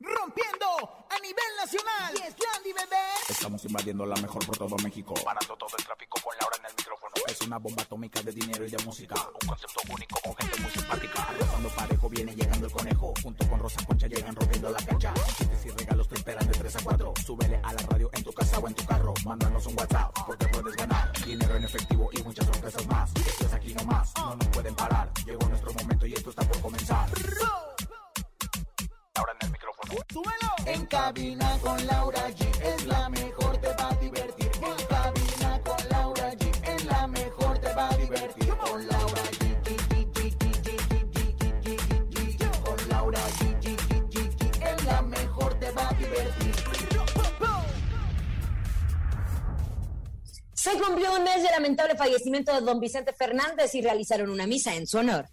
rompiendo a nivel nacional. Y es Landy, bebé. Estamos invadiendo la mejor por todo México. Parando todo el tráfico con Laura en el micrófono. Es una bomba atómica de dinero y de música. Un concepto único con gente muy simpática. Cuando parejo viene llegando el conejo. Junto con Rosa Concha llegan rompiendo la cancha. Chistes y regalos te esperan de 3 a 4. Súbele a la radio en tu casa o en tu carro. Mándanos un WhatsApp porque puedes ganar. Dinero en efectivo y muchas sorpresas más. Esto es aquí nomás. No nos pueden parar. Llegó nuestro momento y esto está por comenzar. Ahora en el micrófono. ¡Súbelo! En cabina con Laura G es la mejor, te va a divertir. En cabina con Laura G es la mejor, te va a divertir. Con Laura G. Con Laura la mejor, te va a divertir. Se cumplió un mes de lamentable fallecimiento de don Vicente Fernández y realizaron una misa en su honor.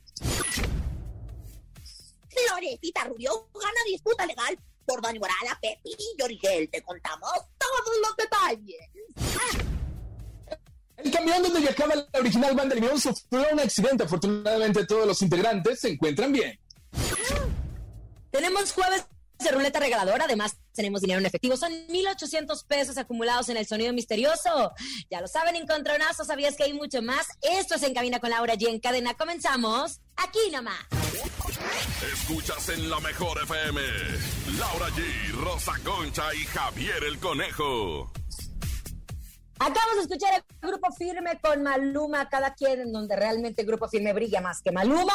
Florecita Rubio gana disputa legal por daño moral a Pepi y Origel. Te contamos todos los detalles. El camión donde viajaba la original banda Limón sufrió un accidente. Afortunadamente todos los integrantes se encuentran bien. Tenemos jueves de ruleta regaladora, además tenemos dinero en efectivo, son 1.800 pesos acumulados en el sonido misterioso. Ya lo saben, encontronazo, sabías que hay mucho más. Esto es En Cabina con Laura G en cadena. Comenzamos aquí nomás. Escuchas en la mejor FM. Laura G, Rosa Concha y Javier el Conejo. Acabamos de escuchar el Grupo Firme con Maluma, cada quien en donde realmente el Grupo Firme brilla más que Maluma.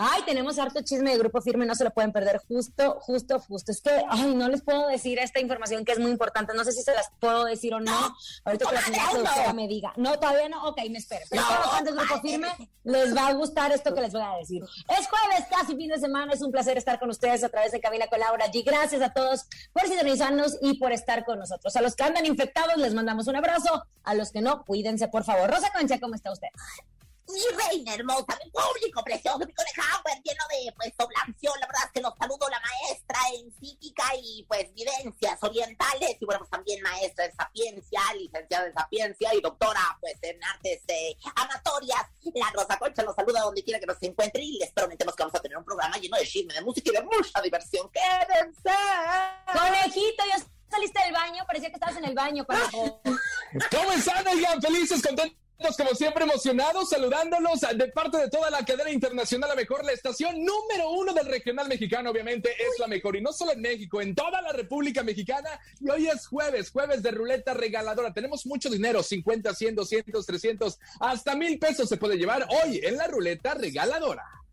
Ay, tenemos harto chisme de Grupo Firme, no se lo pueden perder justo, justo, justo. Es que, ay, no les puedo decir esta información que es muy importante, no sé si se las puedo decir o no. Ahorita que la señora productora me diga. No, todavía no, ok, me espero. Pero fans del Grupo Firme les va a gustar esto que les voy a decir. Es jueves, casi fin de semana, es un placer estar con ustedes a través de Cabina con Laura G. Gracias a todos por sintonizarnos y por estar con nosotros. A los que andan infectados les mandamos un abrazo, a los que no, cuídense por favor. Rosa Concha, ¿cómo está usted? Mi reina hermosa, mi público precioso, mi coneja pues, lleno de pues oblación, la verdad es que los saludo la maestra en psíquica y pues vivencias orientales y bueno pues también maestra en sapiencia, licenciada en sapiencia y doctora pues en artes eh, amatorias. La Rosa Concha los saluda donde quiera que nos encuentre y les prometemos que vamos a tener un programa lleno de chisme, de música y de mucha diversión. ¡Quédense! Conejito, ya saliste del baño, parecía que estabas en el baño, conejo. ¿Cómo están, oigan? Felices, contentos. Como siempre emocionados, saludándolos de parte de toda la cadena internacional, la mejor, la estación número uno del regional mexicano, obviamente, es la mejor. Y no solo en México, en toda la República Mexicana. Y hoy es jueves, jueves de ruleta regaladora. Tenemos mucho dinero, 50, 100, 200, 300, hasta mil pesos se puede llevar hoy en la ruleta regaladora.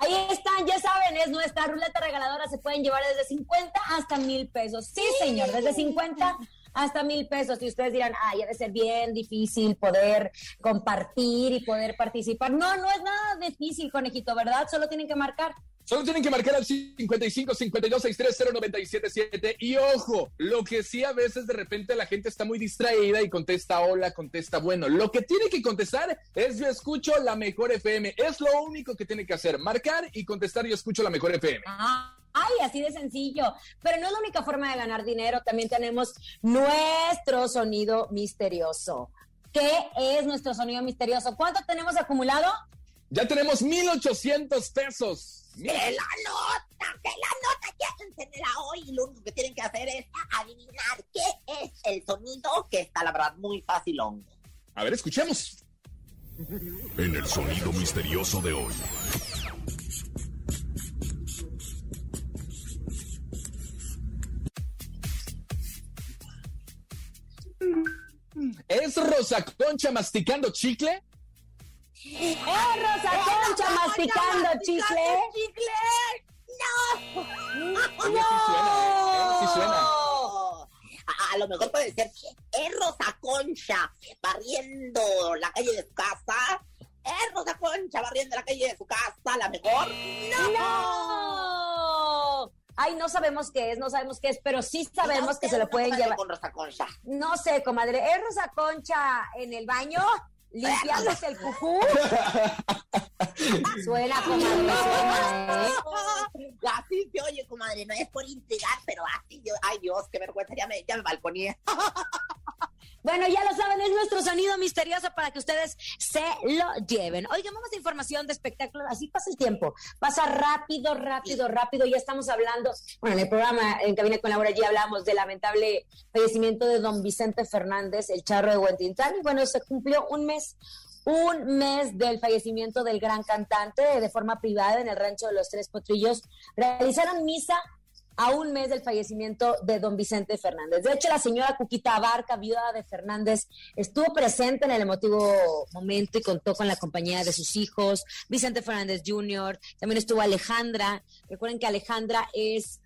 Ahí están, ya saben, es nuestra ruleta regaladora. Se pueden llevar desde 50 hasta mil pesos. Sí, señor, desde 50 hasta mil pesos. Y ustedes dirán, ay, debe ser bien difícil poder compartir y poder participar. No, no es nada difícil, conejito, ¿verdad? Solo tienen que marcar Solo tienen que marcar al 55 52 630 977 y ojo, lo que sí a veces de repente la gente está muy distraída y contesta hola, contesta bueno. Lo que tiene que contestar es yo escucho la mejor FM. Es lo único que tiene que hacer, marcar y contestar yo escucho la mejor FM. Ah, Ay, así de sencillo. Pero no es la única forma de ganar dinero. También tenemos nuestro sonido misterioso. ¿Qué es nuestro sonido misterioso? ¿Cuánto tenemos acumulado? Ya tenemos 1,800 pesos. ¡Que la nota! ¡Que la nota! Llévensela hoy y lo único que tienen que hacer es adivinar qué es el sonido que está, la verdad, muy fácil. A ver, escuchemos. En el sonido misterioso de hoy. ¿Es Rosa Concha masticando chicle? ¡Eh, Rosa Concha masticando chicle! chicle! ¡No! Oye, sí suena, ¿eh? Sí suena. A, a lo mejor puede ser que es Rosa Concha barriendo la calle de su casa. Es Rosa Concha barriendo la calle de su casa, a lo mejor. ¡No! No sabemos qué es, no sabemos qué es, pero sí sabemos que se lo pueden llevar. Con Rosa Concha? No sé, comadre, ¿es Rosa Concha en el baño? limpiándose el cucú. suena, comadre, suena, ¿eh? Así se oye, comadre, no es por intrigar, pero así yo, ay Dios, qué vergüenza, ya me, ya me balconeé. Bueno, ya lo saben, es nuestro sonido misterioso para que ustedes se lo lleven. Oigan, vamos a información de espectáculos. Así pasa el tiempo. Pasa rápido, rápido, rápido. Ya estamos hablando, bueno, en el programa en Cabina con Laura ya hablamos del lamentable fallecimiento de don Vicente Fernández, el charro de Huentintán. Y bueno, se cumplió un mes un mes del fallecimiento del gran cantante de forma privada en el rancho de los Tres Potrillos. Realizaron misa a un mes del fallecimiento de don Vicente Fernández. De hecho, la señora Cuquita Abarca, viuda de Fernández, estuvo presente en el emotivo momento y contó con la compañía de sus hijos, Vicente Fernández Jr., también estuvo Alejandra. Recuerden que Alejandra es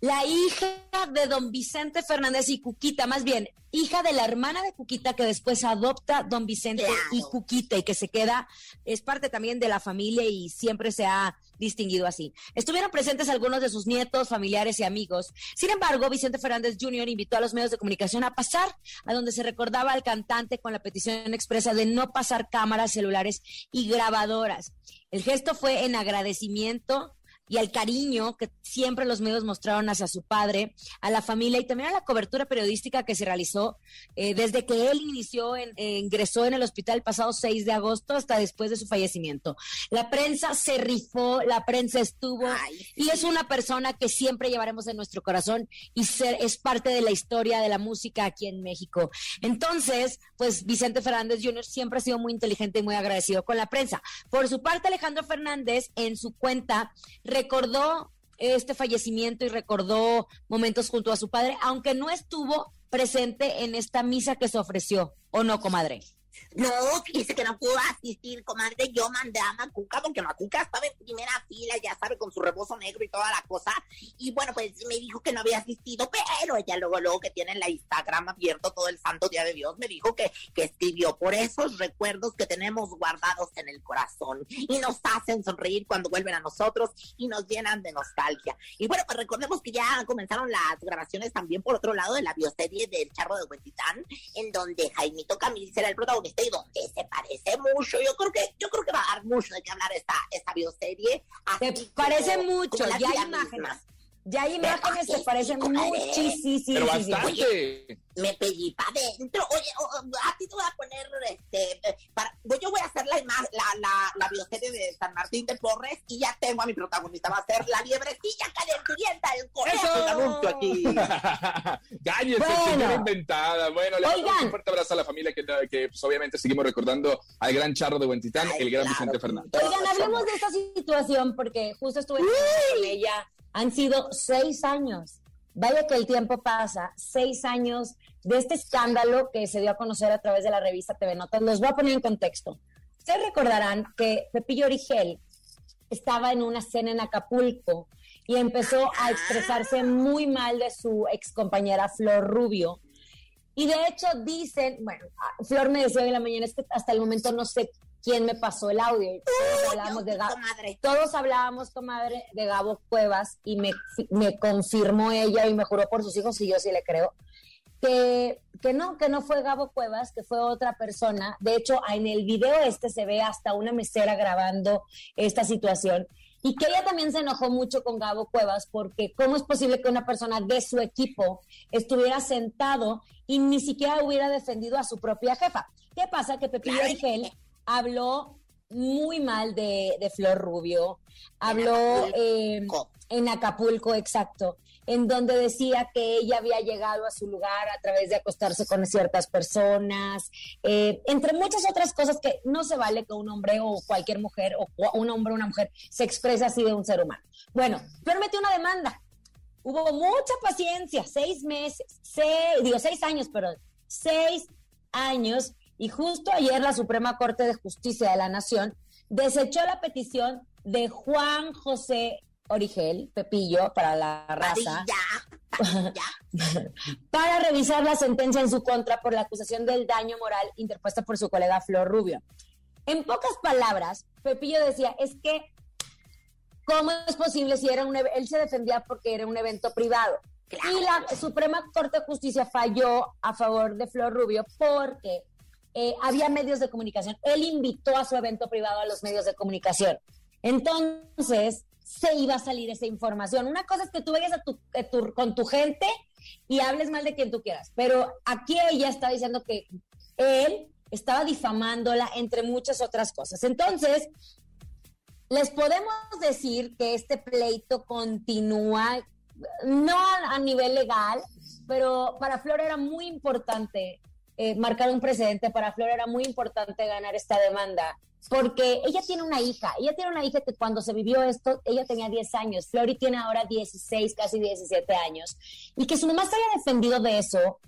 la hija de don Vicente Fernández y Cuquita, más bien, hija de la hermana de Cuquita que después adopta don Vicente y Cuquita y que se queda, es parte también de la familia y siempre se ha distinguido así. Estuvieron presentes algunos de sus nietos, familiares y amigos. Sin embargo, Vicente Fernández Jr. invitó a los medios de comunicación a pasar a donde se recordaba al cantante con la petición expresa de no pasar cámaras, celulares y grabadoras. El gesto fue en agradecimiento y al cariño que siempre los medios mostraron hacia su padre, a la familia y también a la cobertura periodística que se realizó eh, desde que él inició, en, eh, ingresó en el hospital el pasado 6 de agosto hasta después de su fallecimiento. La prensa se rifó, la prensa estuvo y es una persona que siempre llevaremos en nuestro corazón y ser, es parte de la historia de la música aquí en México. Entonces, pues Vicente Fernández Jr. siempre ha sido muy inteligente y muy agradecido con la prensa. Por su parte, Alejandro Fernández en su cuenta recordó este fallecimiento y recordó momentos junto a su padre, aunque no estuvo presente en esta misa que se ofreció, ¿o no, comadre? No, fíjese que no pudo asistir, comadre. Yo mandé a Macuca porque Macuca estaba en primera fila, ya sabe, con su rebozo negro y toda la cosa. Y bueno, pues me dijo que no había asistido, pero ella luego, luego que tiene la Instagram abierto todo el santo día de Dios, me dijo que, que escribió por esos recuerdos que tenemos guardados en el corazón y nos hacen sonreír cuando vuelven a nosotros y nos llenan de nostalgia. Y bueno, pues recordemos que ya comenzaron las grabaciones también por otro lado de la bioserie del Charro de Huentitán, en donde Jaimito Camil será el protagonista y donde se parece mucho. Yo creo que, yo creo que va a dar mucho de qué hablar esta, esta bioserie. Se parece mucho, ya hay imágenes. Ya hay imágenes que parecen muchísimo. bastante. me pedí para adentro. Oye, a ti te voy a poner, este, para, yo voy a hacer la, la, la, la bioserie de San Martín de Porres y ya tengo a mi protagonista. Va a ser la liebrecilla calenturienta, el conejo. anuncio aquí. Cállese, bueno. inventada. Bueno, le damos un fuerte abrazo a la familia que, que pues, obviamente seguimos recordando al gran charro de Buentitán, el gran Vicente Fernández. Oigan, hablemos de esta situación porque justo estuve con ella han sido seis años. Vaya que el tiempo pasa, seis años de este escándalo que se dio a conocer a través de la revista TV Notas. Los voy a poner en contexto. Ustedes recordarán que Pepillo Origel estaba en una cena en Acapulco y empezó a expresarse muy mal de su ex compañera Flor Rubio. Y de hecho dicen, bueno, Flor me decía en la mañana, es que hasta el momento no sé quién me pasó el audio. Todos hablábamos, de, Gabo, todos hablábamos, comadre, de Gabo Cuevas y me, me confirmó ella y me juró por sus hijos y yo sí le creo. Que, que, no, que no fue Gabo Cuevas, que fue otra persona. De hecho, en el video este se ve hasta una mesera grabando esta situación. Y que ella también se enojó mucho con Gabo Cuevas porque cómo es posible que una persona de su equipo estuviera sentado y ni siquiera hubiera defendido a su propia jefa. ¿Qué pasa? Que Pepillo Origel habló muy mal de, Flor Rubio, habló em, en Acapulco, exacto, en donde decía que ella había llegado a su lugar a través de acostarse con ciertas personas, eh, entre muchas otras cosas que no se vale que un hombre o cualquier mujer, o un hombre o una mujer, se exprese así de un ser humano. Bueno, Flor metió una demanda. Hubo mucha paciencia, seis meses, seis, digo seis años, pero seis años y justo ayer la Suprema Corte de Justicia de la Nación desechó la petición de Juan José Origel, Pepillo, para la raza, para revisar la sentencia en su contra por la acusación del daño moral interpuesta por su colega Flor Rubio. En pocas palabras, Pepillo decía, es que ¿cómo es posible si era un él se defendía porque era un evento privado? Y la Suprema Corte de Justicia falló a favor de Flor Rubio porque eh, había medios de comunicación. Él invitó a su evento privado a los medios de comunicación. Entonces, se iba a salir esa información. Una cosa es que tú vayas a tu, con tu gente y hables mal de quien tú quieras, pero aquí ella está diciendo que él estaba difamándola, entre muchas otras cosas. Entonces, les podemos decir que este pleito continúa no a, nivel legal, pero para Flor era muy importante eh, marcar un precedente, para Flor era muy importante ganar esta demanda, porque ella tiene una hija, ella tiene una hija que cuando se vivió esto, ella tenía 10 años, Flori tiene ahora 16, casi 17 años, y que su mamá se haya defendido de eso,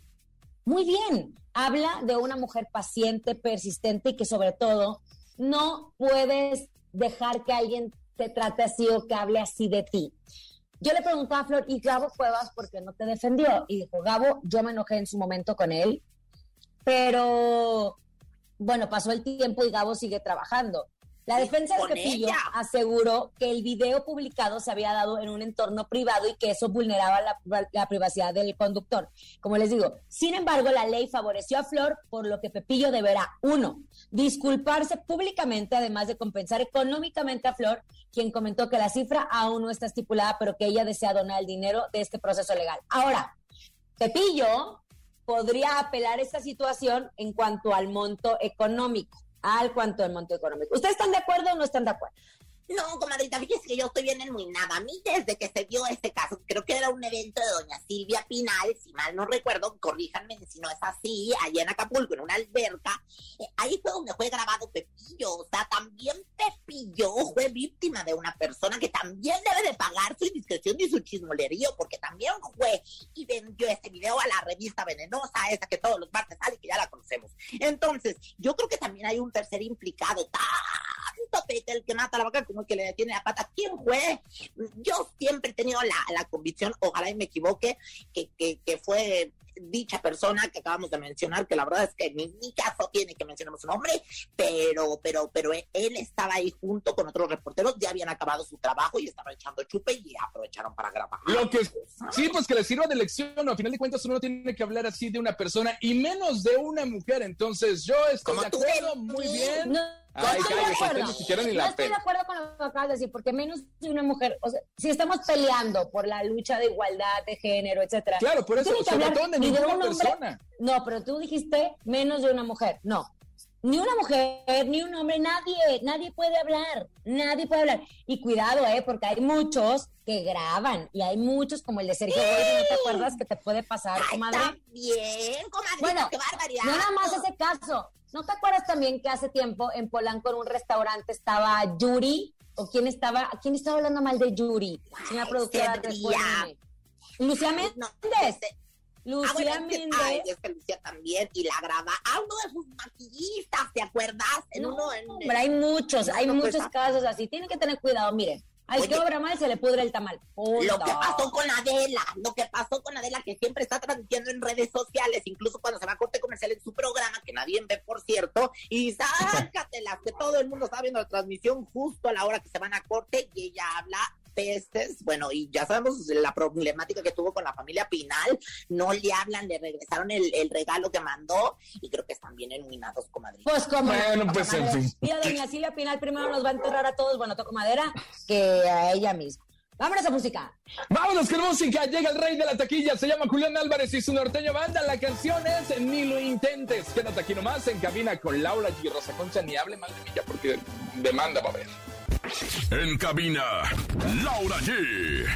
muy bien, habla de una mujer paciente, persistente y que sobre todo no puedes dejar que alguien te trate así o que hable así de ti. Yo le preguntaba a Flor, ¿y Gabo Cuevas por qué no te defendió? Y dijo, Gabo, yo me enojé en su momento con él, pero bueno, pasó el tiempo y Gabo sigue trabajando. La defensa de Pepillo aseguró que el video publicado se había dado en un entorno privado y que eso vulneraba la, privacidad del conductor. Como les digo, sin embargo, la ley favoreció a Flor, por lo que Pepillo deberá, uno, disculparse públicamente, además de compensar económicamente a Flor, quien comentó que la cifra aún no está estipulada, pero que ella desea donar el dinero de este proceso legal. Ahora, Pepillo podría apelar esta situación en cuanto al monto económico al cuanto del monto económico. ¿Ustedes están de acuerdo o no están de acuerdo? No, comadrita, fíjese que yo estoy bien en muy nada. A mí, desde que se dio este caso, creo que era un evento de doña Silvia Pinal, si mal no recuerdo, corríjanme si no es así, allá en Acapulco, en una alberca, eh, ahí fue donde fue grabado Pepillo. O sea, también Pepillo fue víctima de una persona que también debe de pagar su indiscreción y su chismolerío, porque también fue y vendió ese video a la revista venenosa, esa que todos los martes sale, que ya la conocemos. Entonces, yo creo que también hay un tercer implicado, tanto Pete, el que mata a la vaca, como que le detiene la pata. ¿Quién fue? Yo siempre he tenido la, la convicción, ojalá y me equivoque, que, que, que fue dicha persona que acabamos de mencionar, que la verdad es que en mi, caso tiene que mencionar su nombre, pero, pero, pero él estaba ahí junto con otros reporteros, ya habían acabado su trabajo y estaban echando chupe y aprovecharon para grabar. Lo que sí, pues que le sirva de lección, al final de cuentas uno no tiene que hablar así de una persona y menos de una mujer, entonces yo estoy de acuerdo, muy bien. Ay, no, estoy de acuerdo. no estoy de acuerdo con lo que acabas de decir, porque menos de una mujer, o sea, si estamos peleando por la lucha de igualdad de género, etcétera. Claro, por eso, sobre todo de ninguna persona. No, pero tú dijiste menos de una mujer. No, ni una mujer, ni un hombre, nadie, nadie puede hablar, nadie puede hablar. Y cuidado, ¿eh? Porque hay muchos que graban y hay muchos como el de Sergio Goyri, ¿no te acuerdas que te puede pasar, comadre? Bien, comadre, bueno, qué barbaridad. No nada más ese caso. ¿No te acuerdas también que hace tiempo en Polanco en un restaurante estaba Yuri? ¿O quién estaba, quién estaba hablando mal de Yuri? Señora productora, recuérdame. Lucía Méndez. No, Lucía ah, Méndez. Ay, es que Lucía también, y la graba a uno de sus maquillistas, ¿te acuerdas? En uno, en, hombre, hay muchos, hay muchos casos así. Tienen que tener cuidado, miren. Al que obra mal se le pudre el tamal. Lo que pasó con Adela, lo que pasó con Adela, que siempre está transmitiendo en redes sociales, incluso cuando se va a corte comercial en su programa, que nadie ve, por cierto, y sácatelas, que todo el mundo está viendo la transmisión justo a la hora que se van a corte y ella habla pestes, bueno, y ya sabemos la problemática que tuvo con la familia Pinal, no le hablan, le regresaron el, regalo que mandó y creo que están bien iluminados, comadre. Pues como bueno, pues en fin. Mira, doña Silvia Pinal primero nos va a enterrar a todos, bueno, toco madera, que a ella misma. Vámonos a música. Vámonos con música. Llega el rey de la taquilla. Se llama Julián Álvarez y su norteño banda. La canción es Ni lo intentes. Quédate aquí nomás en cabina con Laura G. Rosa Concha. Ni hable mal de mí ya porque demanda va a haber. En cabina, Laura G.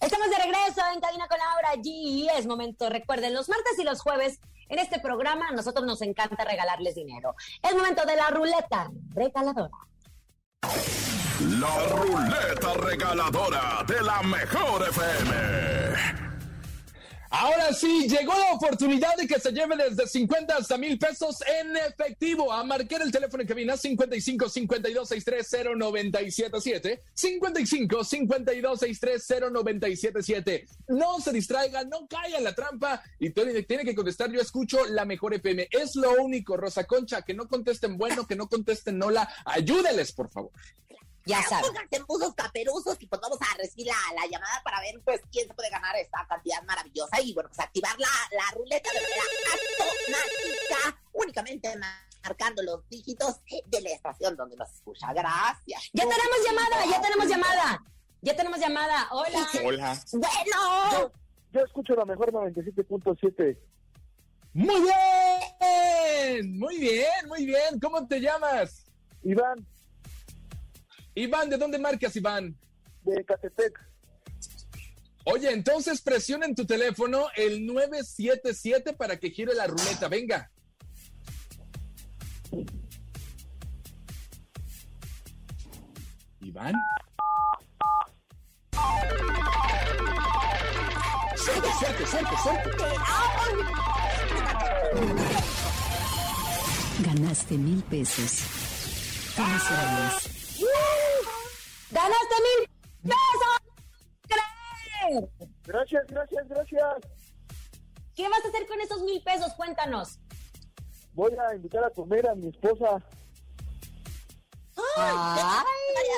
Estamos de regreso en cabina con Laura G. Es momento, recuerden, los martes y los jueves en este programa a nosotros nos encanta regalarles dinero. Es momento de la ruleta regaladora. La ruleta regaladora de la mejor FM. Ahora sí, llegó la oportunidad de que se lleve desde 50 hasta mil pesos en efectivo. A marcar el teléfono en cabina 55 52 630 977 55 52 630 977 No se distraiga, no caiga en la trampa y tiene que contestar. Yo escucho la mejor FM. Es lo único, Rosa Concha, que no contesten bueno, que no contesten hola. Ayúdeles, por favor. Ya sabes. Pónganse en buzos caperuzos y pues vamos a recibir la, la, llamada para ver pues quién se puede ganar esta cantidad maravillosa y bueno, pues activar la, la ruleta de manera automática, únicamente marcando los dígitos de la estación donde nos escucha. Gracias. Ya tenemos llamada, ya tenemos llamada. Ya tenemos llamada. Hola. Hola. Bueno. Yo, yo escucho la mejor 97.7. Muy bien, muy bien, muy bien. ¿Cómo te llamas? Iván, Iván, ¿de dónde marcas, Iván? de Catepec. Oye, entonces presiona en tu teléfono el 977 para que gire la ruleta. Venga. Iván. Suerte, suerte, suerte, suerte. Ganaste mil pesos. Felicidades. ¡Ganaste mil pesos! ¡Creer! Gracias, gracias, gracias. ¿Qué vas a hacer con esos mil pesos? Cuéntanos. Voy a invitar a comer a mi esposa. Ay.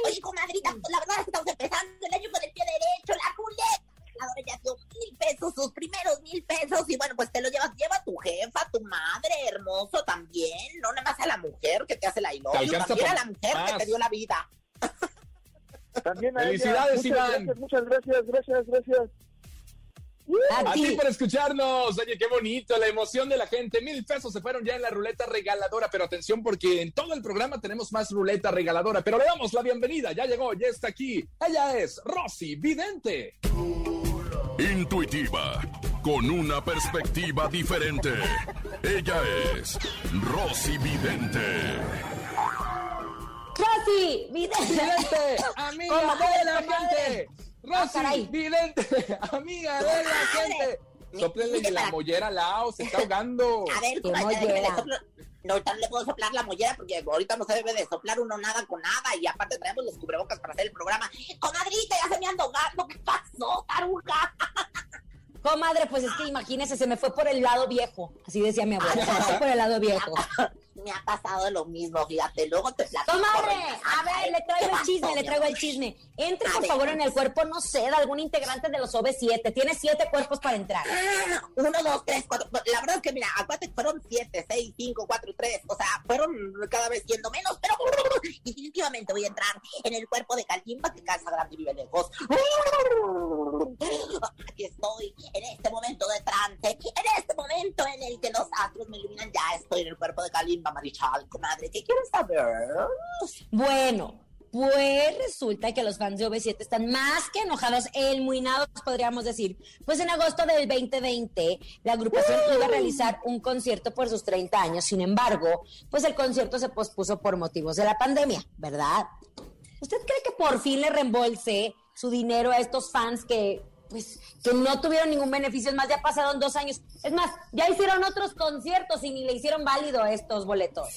Oye, comadrita, la verdad es que estamos empezando el año con el pie derecho, la ruleta. La ganadora ya dio mil pesos, sus primeros mil pesos, y bueno, pues te lo llevas, lleva a tu jefa, a tu madre, hermoso también, no nada más a la mujer que te hace la ilusión, también a la mujer que te dio la vida. También a Felicidades, ella. Muchas Iván. Gracias, muchas gracias, gracias, gracias. A A ti ti. por escucharnos. Oye, qué bonito, la emoción de la gente. Mil pesos se fueron ya en la ruleta regaladora, pero atención porque en todo el programa tenemos más ruleta regaladora. Pero le damos la bienvenida, ya llegó, ya está aquí. Ella es Rosy Vidente. Intuitiva, con una perspectiva diferente. Ella es Rosy Vidente. Rosy, vidente. Vidente, amiga de la comadre. gente. Rosy. Vidente, amiga de la gente. Soplenle la mollera al lado, se está ahogando. A ver, Qué mollera. soplo- No, ahorita no le puedo soplar la mollera porque ahorita no se debe de soplar uno nada con nada y aparte traemos los cubrebocas para hacer el programa. Comadrita, ya se me anda ahogando. ¿Qué pasó, taruga? Comadre, pues es que imagínese, se me fue por el lado viejo. Así decía mi abuela, se me fue por el lado viejo. Me ha pasado lo mismo, fíjate. Luego te platico. Comadre, a ver, le traigo el chisme, le traigo el chisme. Entre A por ver. favor en el cuerpo, no sé, de algún integrante de los OV7. Tiene siete cuerpos para entrar. Ah, Uno, dos, tres, cuatro. La verdad es que, mira, acuérdate fueron siete, seis, cinco, cuatro, tres. O sea, fueron cada vez siendo menos, pero definitivamente voy a entrar en el cuerpo de Calimba que casa grande vive lejos. Aquí estoy, en este momento de trance, en este momento en el que los astros me iluminan. Ya estoy en el cuerpo de Kalimba, Marichal, comadre. ¿Qué quieres saber? Bueno, pues resulta que los fans de OV7 están más que enojados, elmuinados, podríamos decir. Pues en agosto del 2020, la agrupación iba a realizar un concierto por sus 30 años. Sin embargo, pues el concierto se pospuso por motivos de la pandemia, ¿verdad? ¿Usted cree que por fin le reembolse su dinero a estos fans que, pues, que no tuvieron ningún beneficio? Es más, ya pasaron dos años. Es más, ya hicieron otros conciertos y ni le hicieron válido estos boletos.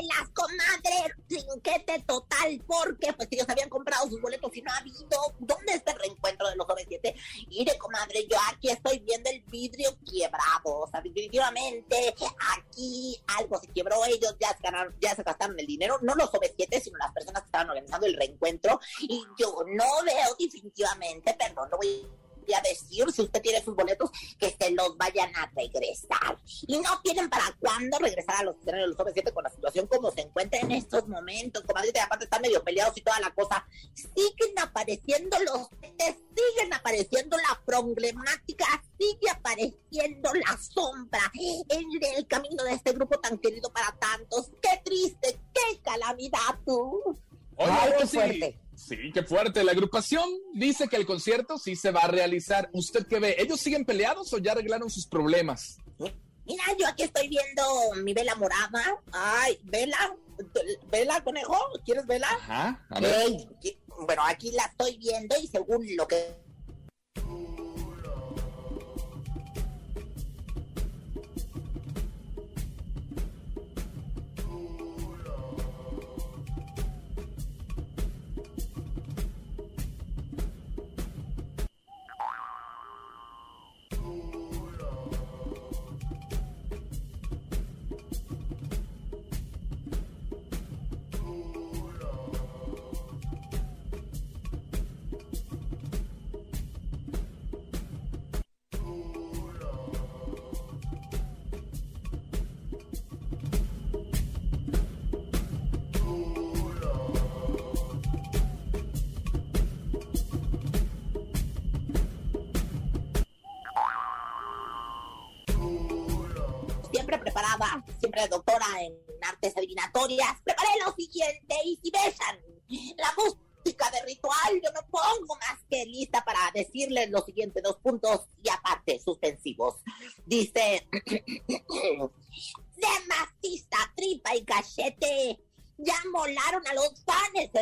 Las comadres, trinquete total, porque pues ellos habían comprado sus boletos y no ha habido. ¿Dónde está el reencuentro de los OV7? Mire, comadre, yo aquí estoy viendo el vidrio quebrado. O sea, definitivamente aquí algo se quebró. Ellos ya se, ganaron, ya se gastaron el dinero, no los OV7, sino las personas que estaban organizando el reencuentro. Y yo no veo definitivamente, perdón, no voy a decir si usted tiene sus boletos que se los vayan a regresar. Y no tienen para cuándo regresar a los escenarios de los OV7 con la situación como se encuentra en estos momentos. Comadrita, y aparte están medio peleados y toda la cosa. Siguen apareciendo los siguen apareciendo la problemática, sigue apareciendo la sombra en el camino de este grupo tan querido para tantos. Qué triste, qué calamidad tú. Oye, Ay, qué Rosy. fuerte. Sí, qué fuerte. La agrupación dice que el concierto sí se va a realizar. ¿Usted qué ve? ¿Ellos siguen peleados o ya arreglaron sus problemas? Mira, yo aquí estoy viendo mi vela morada. Ay, vela, vela, conejo, ¿quieres vela? Ajá, a ver. Ey, bueno, aquí la estoy viendo y según lo que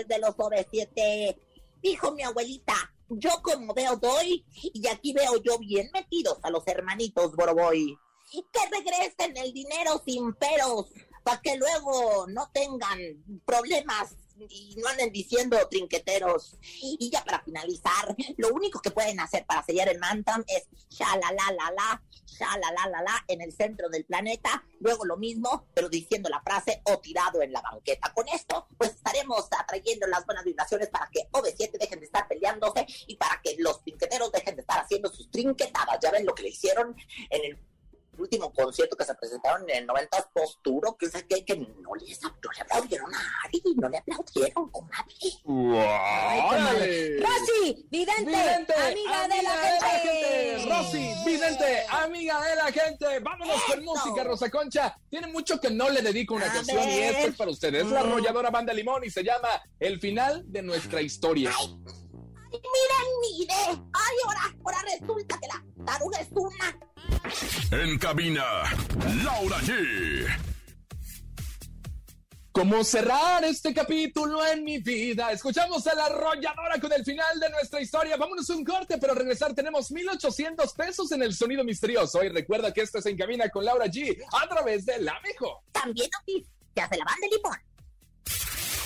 panes de los OV7. Dijo mi abuelita, yo como veo doy y aquí veo yo bien metidos a los hermanitos Boroboy. Que regresen el dinero sin peros para que luego no tengan problemas y no anden diciendo trinqueteros. Y ya para finalizar, lo único que pueden hacer para sellar el mantam es la la en el centro del planeta, luego lo mismo, pero diciendo la frase o tirado en la banqueta. Con esto, pues estaremos atrayendo las buenas vibraciones para que OV7 dejen de estar peleándose y para que los trinqueteros dejen de estar haciendo sus trinquetadas. Ya ven lo que le hicieron en el último concierto que se presentaron en el 90 posturo, que, que, que no, les, no le aplaudieron a nadie, no le aplaudieron con nadie. Wow. Rosy, vidente, amiga, de, la, gente. Rosy, vidente, amiga de la gente. Vámonos con música, Rosa Concha. Tiene mucho que no le dedico una canción y esto es para ustedes. Es la arrolladora banda Limón y se llama El final de nuestra historia. Ay. Miren, mire. Ay, ahora, ahora resulta que la taruga es una en cabina, Laura G. ¿Cómo cerrar este capítulo en mi vida? Escuchamos a la arrolladora con el final de nuestra historia. Vámonos un corte, pero regresar tenemos 1,800 pesos en el sonido misterioso. Y recuerda que esto es En Cabina con Laura G a través de La Mejor. También te hace la banda de limón.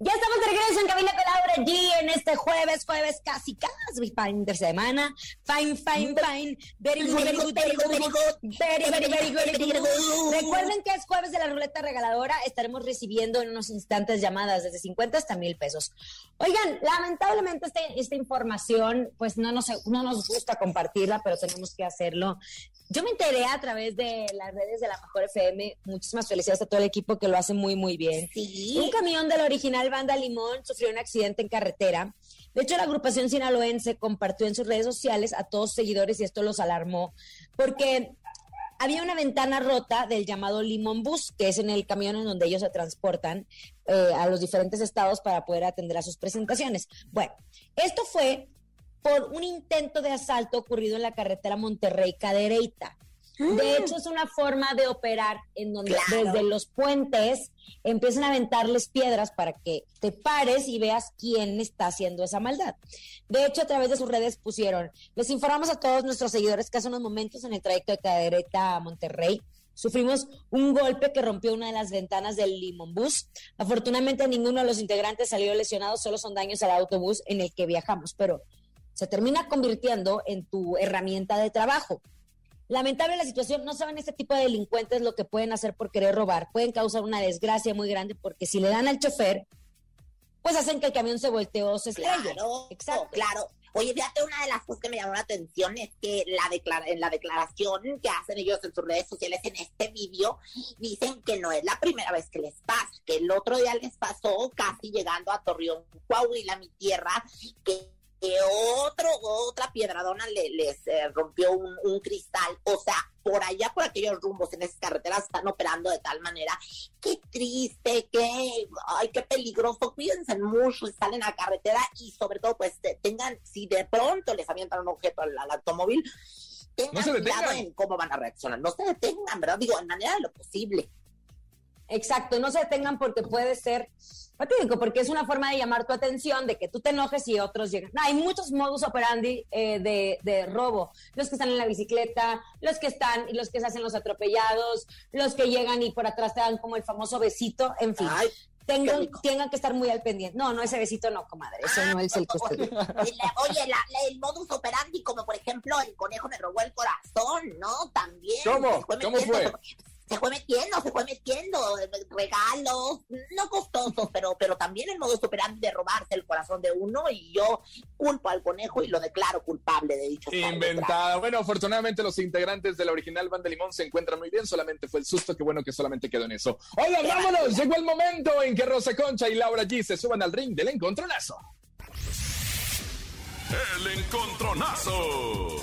Ya estamos de regreso en Cabina con Laura G en este jueves, jueves casi casi fin de semana. Fine, fine, fine. Very good, very good, very good, very good. Very, very, very good, very good. Recuerden que es jueves de la ruleta regaladora. Estaremos recibiendo en unos instantes llamadas desde 50 hasta mil pesos. Oigan, lamentablemente este, esta información, pues no nos, no nos gusta compartirla, pero tenemos que hacerlo. Yo me enteré a través de las redes de la Mejor FM. Muchísimas felicidades a todo el equipo que lo hace muy, muy bien. Sí. Un camión de la original banda Limón sufrió un accidente en carretera. De hecho, la agrupación sinaloense compartió en sus redes sociales a todos seguidores y esto los alarmó porque había una ventana rota del llamado Limón Bus, que es en el camión en donde ellos se transportan eh, a los diferentes estados para poder atender a sus presentaciones. Bueno, esto fue por un intento de asalto ocurrido en la carretera Monterrey-Cadereyta. De hecho, es una forma de operar en donde desde los puentes empiezan a aventarles piedras para que te pares y veas quién está haciendo esa maldad. De hecho, a través de sus redes pusieron, les informamos a todos nuestros seguidores que hace unos momentos en el trayecto de Cadereyta a Monterrey sufrimos un golpe que rompió una de las ventanas del Limón Bus. Afortunadamente ninguno de los integrantes salió lesionado, solo son daños al autobús en el que viajamos, pero se termina convirtiendo en tu herramienta de trabajo. Lamentable la situación, no saben este tipo de delincuentes lo que pueden hacer por querer robar, pueden causar una desgracia muy grande porque si le dan al chofer, pues hacen que el camión se voltee o se estrelle. Claro, Exacto. claro. Oye, fíjate, una de las cosas que me llamó la atención es que la en la declaración que hacen ellos en sus redes sociales en este vídeo, dicen que no es la primera vez que les pasa, que el otro día les pasó casi llegando a Torreón, Coahuila, mi tierra, que que otro, otra piedradona le, les eh, rompió un, cristal. O sea, por allá, por aquellos rumbos en esas carreteras están operando de tal manera. Qué triste, qué, ay, qué peligroso. Cuídense mucho, salen a carretera y sobre todo, pues tengan, si de pronto les avientan un objeto al, automóvil, tengan cuidado en cómo van a reaccionar. No se detengan, ¿verdad? Digo, en manera de lo posible. Exacto, no se detengan porque puede ser fatídico, porque es una forma de llamar tu atención, de que tú te enojes y otros llegan. hay muchos modus operandi eh, de, de, robo. Los que están en la bicicleta, los que están y los que se hacen los atropellados, los que llegan y por atrás te dan como el famoso besito, en fin. tengan, tengan que estar muy al pendiente. No, no, ese besito no, comadre. Eso no es el costo. Oye, el modus operandi, como por ejemplo, el conejo me robó el corazón, ¿no? También. ¿Cómo? ¿Cómo fue? Se fue metiendo, se fue metiendo eh, regalos, no costosos, pero, pero también el modo operandi de robarse el corazón de uno y yo culpo al conejo y lo declaro culpable de dicho. Inventada. Bueno, afortunadamente los integrantes de la original Banda Limón se encuentran muy bien, solamente fue el susto, que bueno que solamente quedó en eso. Oigan, vámonos, llegó el momento en que Rosa Concha y Laura G se suban al ring del encontronazo. El encontronazo.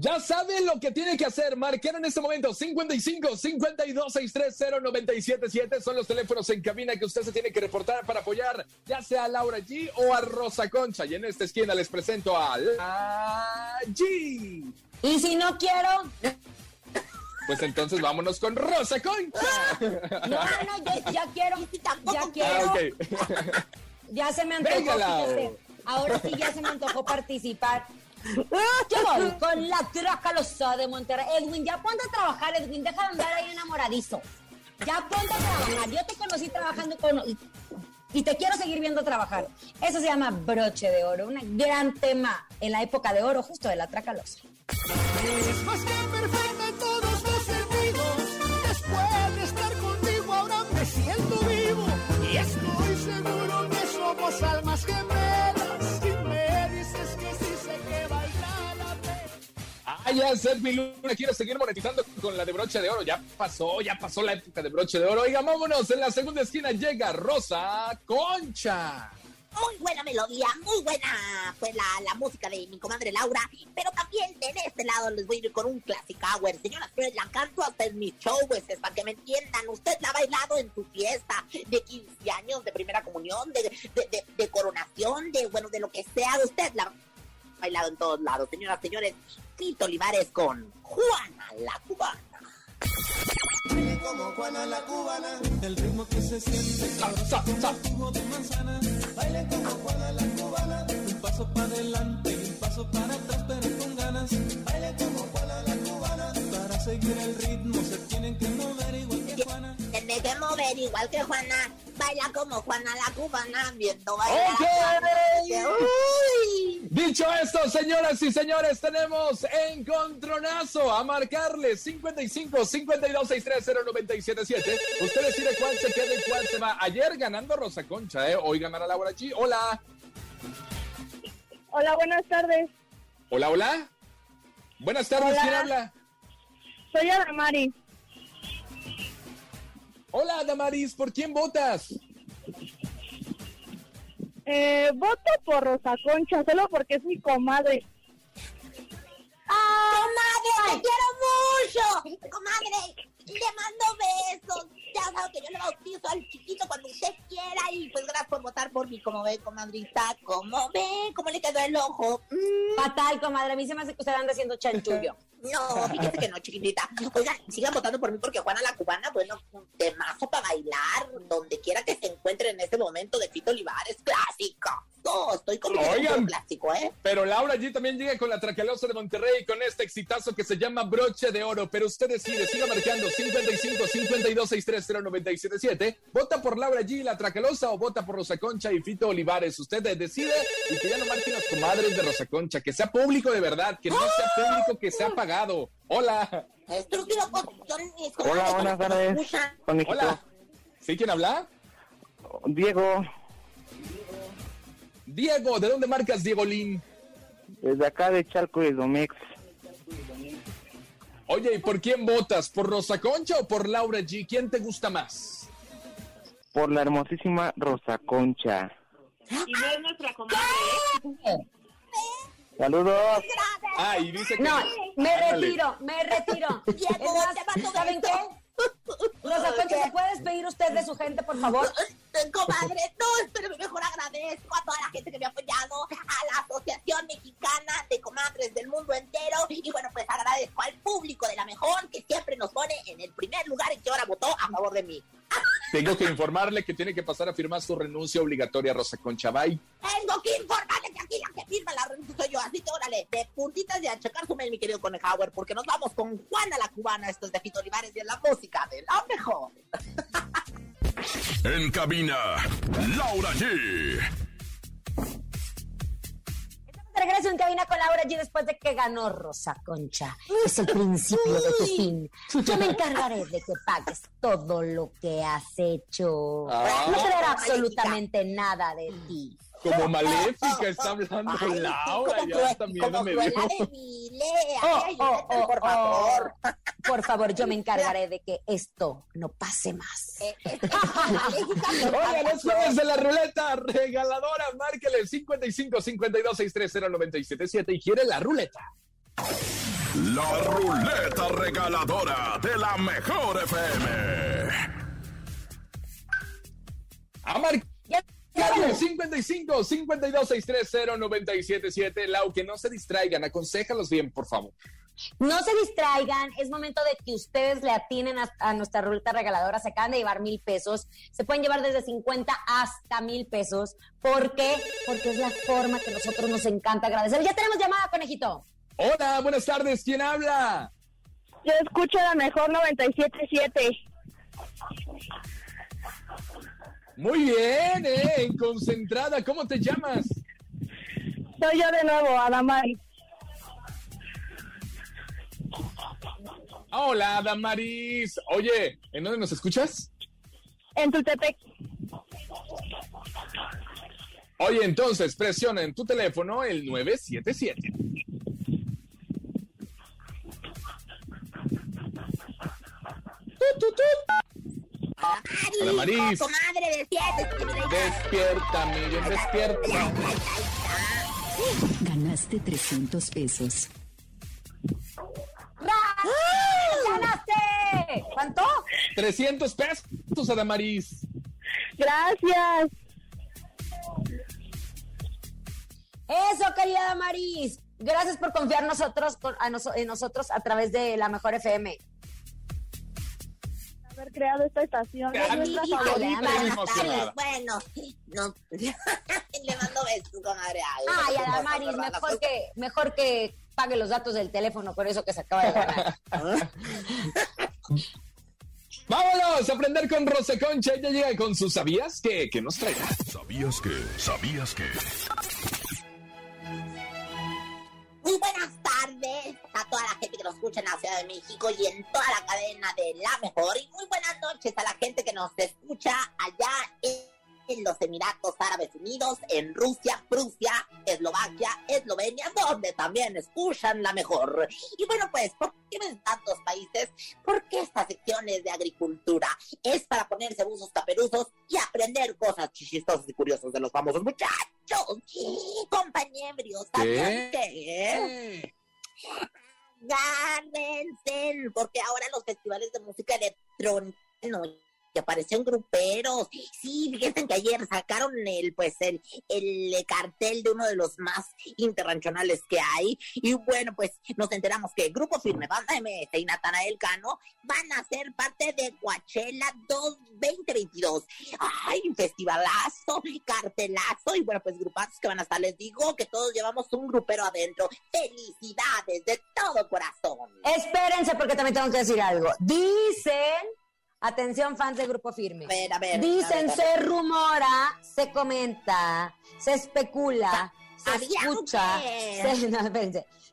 Ya saben lo que tiene que hacer. Marcar en este momento 55 52 630 977 son los teléfonos en cabina que usted se tiene que reportar para apoyar ya sea a Laura G o a Rosa Concha. Y en esta esquina les presento a La G. Y si no quiero, Pues entonces vámonos con Rosa Concha. no, no, yo ya quiero, ya Ah, quiero, ya se me antojó. Ahora sí ya se me antojó participar. Con la Tracalosa de Monterrey. Edwin, ya ponte a trabajar, Edwin, deja de andar ahí enamoradizo. Ya ponte a trabajar. Yo te conocí trabajando con... y- te quiero seguir viendo trabajar. Eso se llama broche de oro, un gran tema en la época de oro, justo de la Tracalosa. Es más ya Servi Luna quiere seguir monetizando con la de broche de oro. Ya pasó, ya pasó la época de broche de oro. Oiga, vámonos. En la segunda esquina llega Rosa Concha. Muy buena melodía, muy buena fue la, la música de mi comadre Laura, pero también de este lado les voy a ir con un classic hour. Señoras, señores, la canto hasta en mi show, pues, es para que me entiendan. Usted la ha bailado en su fiesta de 15 años, de primera comunión, de, de, de- de coronación, de, bueno, de lo que sea. Usted la ha bailado en todos lados. Señoras, señores, Tito Olivares con Juana la Cubana. Como Juana la cubana, el ritmo que se siente de manzana. Baile como Juana la cubana, un paso para adelante y un paso para atrás, pero con ganas. Baile como Juana la cubana, para seguir el ritmo se tienen que mover igual que Juana. Tiene que mover igual que Juana, baila como Juana la Cubana, viendo bailar. ¡Ok! a Juana. ¡Uy! Dicho esto, señoras y señores, tenemos encontronazo a marcarle 55 52 630 977. Usted decide cuál se queda y cuál se va. Ayer ganando Rosa Concha, ¿eh? Hoy ganará Laura G. Hola. Hola, buenas tardes. Hola, hola. Buenas tardes, Hola. ¿quién habla? Soy Adamari. Hola, Damaris, ¿por quién votas? Eh, voto por Rosa Concha, solo porque es mi comadre. ¡Comadre, te quiero mucho! ¡Comadre, le mando besos! Que yo le bautizo al chiquito cuando usted quiera y pues gracias por votar por mí. Como ve, comadrita, como ve, cómo le quedó el ojo. Mm, Fatal, comadre. A mí se me hace que usted anda haciendo chanchullo. No, fíjese que no, chiquitita. Oigan, sigan votando por mí porque Juana la Cubana, bueno, un temazo para bailar donde quiera que se encuentre en este momento de Fito Olivares, clásico. No, estoy con Oigan. un clásico, ¿eh? Pero Laura G también llega con la Tracalosa de Monterrey con este exitazo que se llama Broche de Oro. Pero usted decide, siga marcando 55 52 630 977. ¿Vota por Laura G y la Tracalosa o vota por Rosa Concha y Fito Olivares? Usted decide y que ya no marquen las comadres de Rosa Concha. Que sea público de verdad, que no sea público, que sea pagado. Hola. Estúpido, Hola, buenas ¿cómo se tardes. Hola. ¿Sí quién habla? Diego, Diego, ¿de dónde marcas Diego Lin? desde acá de Chalco y Domex. Oye, ¿y por quién votas? ¿Por Rosa Concha o por Laura G? ¿Quién te gusta más? Por la hermosísima Rosa Concha. Y no es nuestra comadre. Saludos. Ah, y dice que... No, me Ándale. retiro, me retiro. ¿saben qué? Rosa Concha, ¿se puede despedir usted de su gente, por favor? Comadre, no, espérame, mejor agradezco a toda la gente que me ha apoyado, a la Asociación Mexicana de Comadres del Mundo entero, y bueno, pues agradezco al público de la mejor que siempre nos pone en el primer lugar y que ahora votó a favor de mí. Tengo que informarle que tiene que pasar a firmar su renuncia obligatoria, Rosa Concha. Bye. Tengo que informarle que aquí la que firma la renuncia soy yo, así que órale, de puntitas y a checar su mail, mi querido Conejauer, porque nos vamos con Juana la Cubana, esto es de Fito Olivares y es la música de la mejor. En cabina, Laura G. Estamos regreso en cabina con Laura G después de que ganó Rosa Concha. Es el principio de tu fin. Yo me encargaré de que pagues todo lo que has hecho. Ah. No te dará absolutamente nada de ti. Como maléfica está hablando Ay, Laura, como ya hasta miedo me dio. eh. Oh, Ay, oh, oh, por favor. Por favor, yo me encargaré de que esto no pase más. Eh, eh, Oye, favor. los jueves de la ruleta regaladora, márquele 55 52 630 977 y quiere la ruleta. La ruleta regaladora de la mejor FM. A marcar 55 52 630 977 Lau, que no se distraigan, aconséjalos bien, por favor. No se distraigan, es momento de que ustedes le atinen a, a nuestra ruleta regaladora. Se acaban de llevar mil pesos, se pueden llevar desde 50 hasta mil pesos. ¿Por qué? Porque es la forma que nosotros nos encanta agradecer. Ya tenemos llamada, conejito. Hola, buenas tardes, ¿quién habla? Yo escucho la mejor 97.7. Muy bien, eh, concentrada, ¿cómo te llamas? Soy yo de nuevo, Adamari. Hola, Damaris. Oye, ¿en dónde nos escuchas? En Tultepec. Oye, entonces presiona en tu teléfono el 977. Tut, tut, tut. Hola, Maris. Comadre, despiértate. Despierta, Miriam, despierta. Ganaste 300 pesos. ¡Ganaste! ¿Cuánto? 300 pesos, Adamaris. Gracias. Eso, querida Maris. Gracias por confiar nosotros, con- a en nosotros a través de la mejor FM. Haber creado esta estación. Es nuestra favorita. Buenas. Bueno, no. Le mando besos, comadre. Ay, Adamaris, mejor que, mejor que pague los datos del teléfono con eso que se acaba de ganar. Vámonos a aprender con Rosa Concha. Ella llega con sus sabías que, que nos traerá. ¿Sabías que? ¿Sabías que? Muy buenas a toda la gente que nos escucha en la Ciudad de México y en toda la cadena de La Mejor. Y muy buenas noches a la gente que nos escucha allá en, en los Emiratos Árabes Unidos, en Rusia, Prusia, Eslovaquia, Eslovenia, donde también escuchan La Mejor. Y bueno, pues, ¿por qué ven tantos países? Porque esta sección es de agricultura. Es para ponerse buzos caperuzos y aprender cosas chistosas y curiosas de los famosos muchachos. Compañeros, ¿sabían que? Agárrense, porque ahora los festivales de música electrónica no, que aparecen gruperos. Sí, fíjense que ayer sacaron el pues el, el cartel de uno de los más internacionales que hay. Y bueno, pues nos enteramos que Grupo Firme, Banda MS y Natanael Cano van a ser parte de Coachella 2 2022. ¡Ay, festivalazo! Cartelazo. Y bueno, pues grupazos que van a estar. Les digo que todos llevamos un grupero adentro. ¡Felicidades de todo corazón! Espérense porque también tengo que decir algo. Dicen, atención fans de Grupo Firme. A ver, a ver. Dicen, a ver, se rumora, se comenta, se especula, se ¿Sabían escucha. se- no.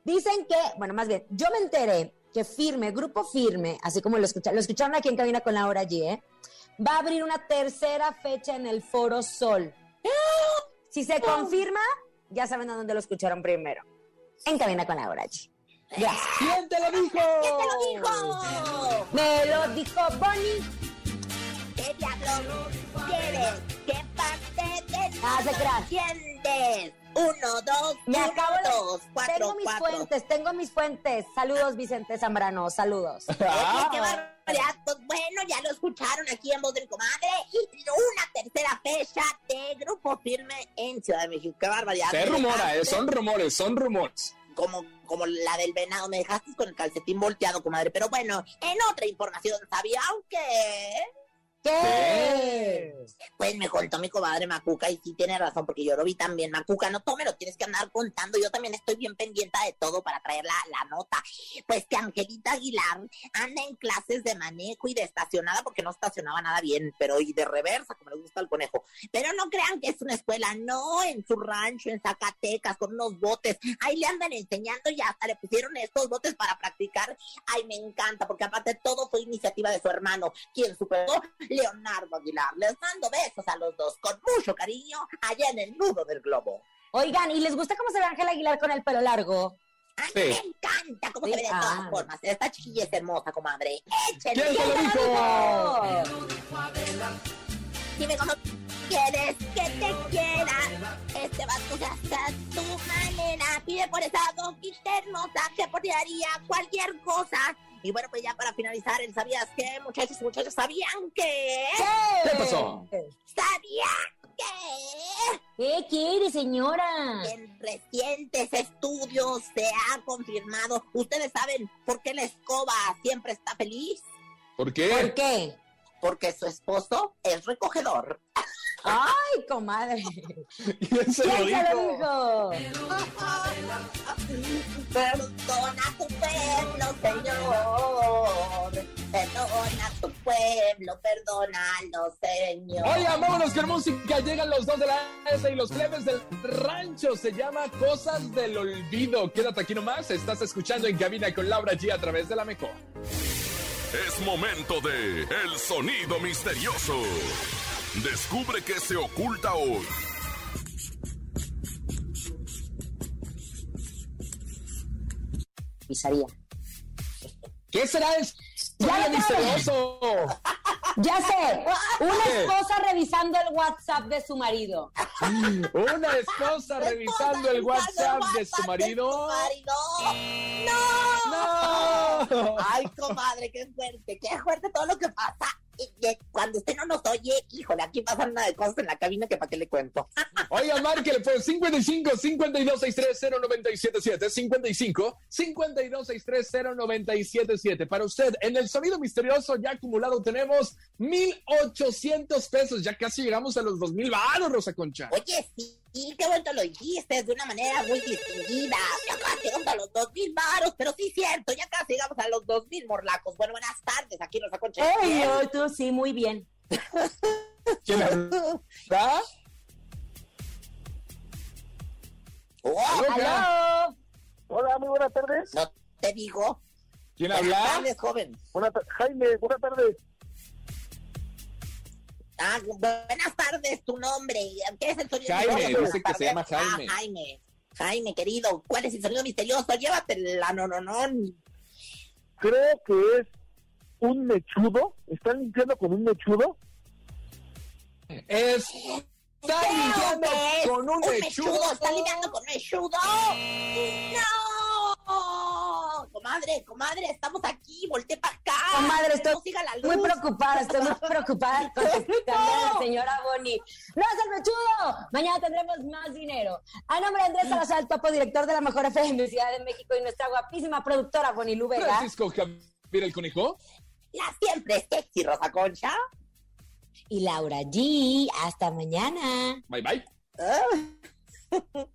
Dicen que, bueno, más bien, yo me enteré que Firme, Grupo Firme, así como lo escucharon, lo escucharon aquí en Cabina con la hora allí, ¿eh? Va a abrir una tercera fecha en el Foro Sol. Si se confirma, ya saben a dónde lo escucharon primero. En Cabina con la hora ¿Quién te lo dijo? ¿Quién te lo dijo? Me lo dijo Bonnie. ¿Qué diablos quieres? ¿Qué parte de Ah, crean. entiendes? Uno, dos, Me uno, acabo de... dos, cuatro, tengo mis cuatro. fuentes, tengo mis fuentes. Saludos, Vicente Zambrano, saludos. Oye, qué barbaridad. Pues bueno, ya lo escucharon aquí en voz de mi comadre. Una tercera fecha de Grupo Firme en Ciudad de México. Qué barbaridad. Se rumora, eh, son rumores, son rumores. Como, como la del venado. Me dejaste con el calcetín volteado, comadre. Pero bueno, en otra información, ¿sabían que ¿Qué? Pues me contó mi comadre Macuca y sí tiene razón, porque yo lo vi también. Macuca, no tome, lo tienes que andar contando. Yo también estoy bien pendiente de todo para traer la, la nota. Pues que Angelita Aguilar anda en clases de manejo y de estacionada, porque no estacionaba nada bien, pero y de reversa, como le gusta al conejo. Pero no crean que es una escuela, no, en su rancho, en Zacatecas, con unos botes. Ahí le andan enseñando y hasta le pusieron estos botes para practicar. Ay, me encanta, porque aparte todo fue iniciativa de su hermano, quien superó Leonardo Aguilar. Les mando besos a los dos con mucho cariño allá en el nudo del globo. Oigan, ¿y les gusta cómo se ve Ángela Aguilar con el pelo largo? A mí me encanta cómo se ve de Ah. todas formas. Esta chiquilla es hermosa, comadre. Échenle. ¿Quién te lo dijo? Dime cómo quieres que te quiera. Este vato ya está a tu manera. Pide por esa boquita hermosa que por ti haría cualquier cosa. Y bueno, pues ya para finalizar, ¿el ¿sabías qué, muchachos y muchachas? ¿Sabían que? ¿Qué pasó? ¿Sabían que? ¿Qué quiere, señora? En recientes estudios se ha confirmado. ¿Ustedes saben por qué la escoba siempre está feliz? ¿Por qué? ¿Por qué? Porque su esposo es recogedor. Ay, comadre. ¿Quién se lo ¿Quién lo dijo? dijo? Perdona tu pueblo, Señor. Perdona tu pueblo, perdónalo, Señor. Oigan, vámonos con música. Llegan los dos de la S y los plebes del rancho. Se llama Cosas del Olvido. Quédate aquí nomás. Estás escuchando en cabina con Laura G a través de la mejor. Es momento de El Sonido Misterioso. Descubre qué se oculta hoy. Pisaría. ¿Qué será el Ya misterioso? Ya sé, una esposa revisando el WhatsApp de su marido. Una esposa revisando el WhatsApp de su marido. ¡No! ¡No! Ay, comadre, qué fuerte, qué fuerte todo lo que pasa. Cuando usted no nos oye, híjole, aquí pasan una de cosas en la cabina que para qué le cuento. Oiga, márquele pues 55 52 63 0977 55 52 63 0977 Para usted, en el sonido misterioso ya acumulado tenemos 1800 pesos. Ya casi llegamos a los 2000 baros, Rosa Concha. Oye, sí, qué bonito lo dijiste, de una manera muy distinguida. Ya casi llegamos a los dos mil varos, pero sí cierto, ya casi llegamos a los dos mil morlacos. Bueno, buenas tardes, aquí nos Concha. Ey, yo, tú sí, muy bien. ¿Quién habla? Oh, ¡Aló! Hola, muy buenas tardes. no te digo. ¿Quién Buenas habla? tardes, joven. Buenas Jaime, buenas tardes. Ah, buenas tardes, tu nombre. ¿Qué es el sonido Jaime, misterioso? dice que se llama Ah, Jaime. Jaime. Jaime, querido, ¿cuál es el sonido misterioso? Llévatela, no, no, no. Creo que es un mechudo. ¿Están limpiando con un mechudo? Es. Está limpiando es con un mechudo. mechudo. Está limpiando con un mechudo. ¡No! Comadre, comadre, estamos aquí. Volté para acá. Comadre, estoy No siga la luz. muy preocupada, estoy muy preocupada a la señora Bonnie. ¡No es el mechudo! Mañana tendremos más dinero. A nombre de Andrés Salazar, el topo director de la Mejor FM Ciudad de México y nuestra guapísima productora Bonnie Lu Vega. Francisco Javier el conejo. La siempre sexy Rosa Concha. Y Laura G. Hasta mañana. Bye bye.